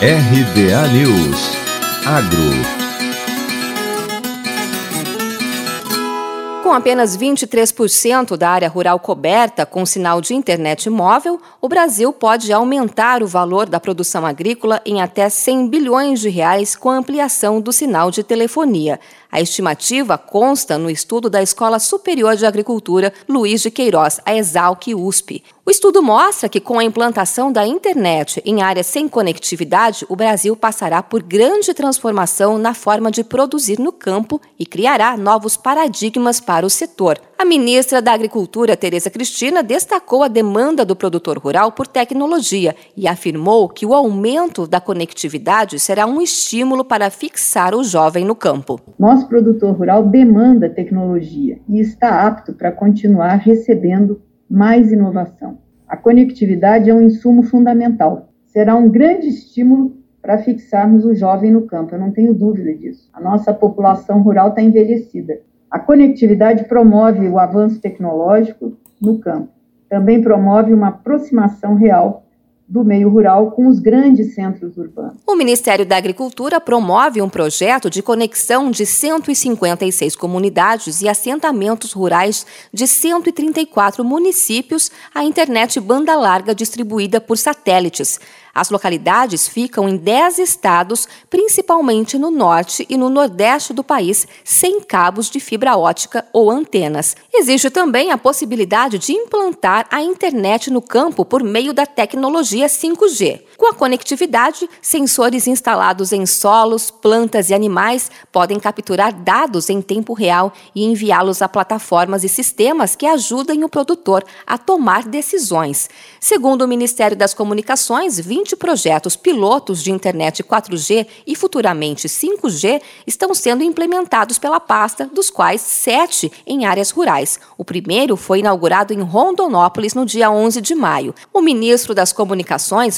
RBA News. Agro Com apenas 23% da área rural coberta com sinal de internet móvel, o Brasil pode aumentar o valor da produção agrícola em até 100 bilhões de reais com a ampliação do sinal de telefonia. A estimativa consta no estudo da Escola Superior de Agricultura Luiz de Queiroz, a Exalc USP. O estudo mostra que, com a implantação da internet em áreas sem conectividade, o Brasil passará por grande transformação na forma de produzir no campo e criará novos paradigmas para o setor. A ministra da Agricultura, Tereza Cristina, destacou a demanda do produtor rural por tecnologia e afirmou que o aumento da conectividade será um estímulo para fixar o jovem no campo. Nosso produtor rural demanda tecnologia e está apto para continuar recebendo mais inovação. A conectividade é um insumo fundamental. Será um grande estímulo para fixarmos o jovem no campo, eu não tenho dúvida disso. A nossa população rural está envelhecida a conectividade promove o avanço tecnológico no campo. Também promove uma aproximação real do meio rural com os grandes centros urbanos. O Ministério da Agricultura promove um projeto de conexão de 156 comunidades e assentamentos rurais de 134 municípios à internet banda larga distribuída por satélites. As localidades ficam em 10 estados, principalmente no norte e no nordeste do país, sem cabos de fibra ótica ou antenas. Existe também a possibilidade de implantar a internet no campo por meio da tecnologia 5G. Com a conectividade, sensores instalados em solos, plantas e animais podem capturar dados em tempo real e enviá-los a plataformas e sistemas que ajudem o produtor a tomar decisões. Segundo o Ministério das Comunicações, 20 projetos pilotos de internet 4G e futuramente 5G estão sendo implementados pela pasta, dos quais sete em áreas rurais. O primeiro foi inaugurado em Rondonópolis no dia 11 de maio. O ministro das Comunicações,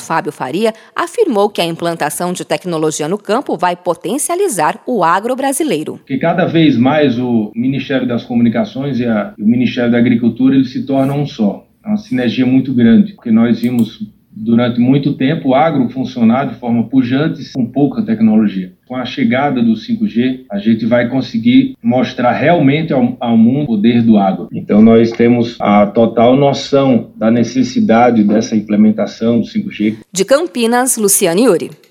Fábio Faria, Faria afirmou que a implantação de tecnologia no campo vai potencializar o agro brasileiro. Que cada vez mais o Ministério das Comunicações e, a, o Ministério da Agricultura eles se tornam um só. É uma sinergia muito grande, porque nós vimos durante muito tempo o agro funcionar de forma pujante com pouca tecnologia. Com a chegada do 5G, a gente vai conseguir mostrar realmente ao, ao mundo o poder do agro. Então, nós temos a total noção da necessidade dessa implementação do 5G. De Campinas, Luciane Yuri.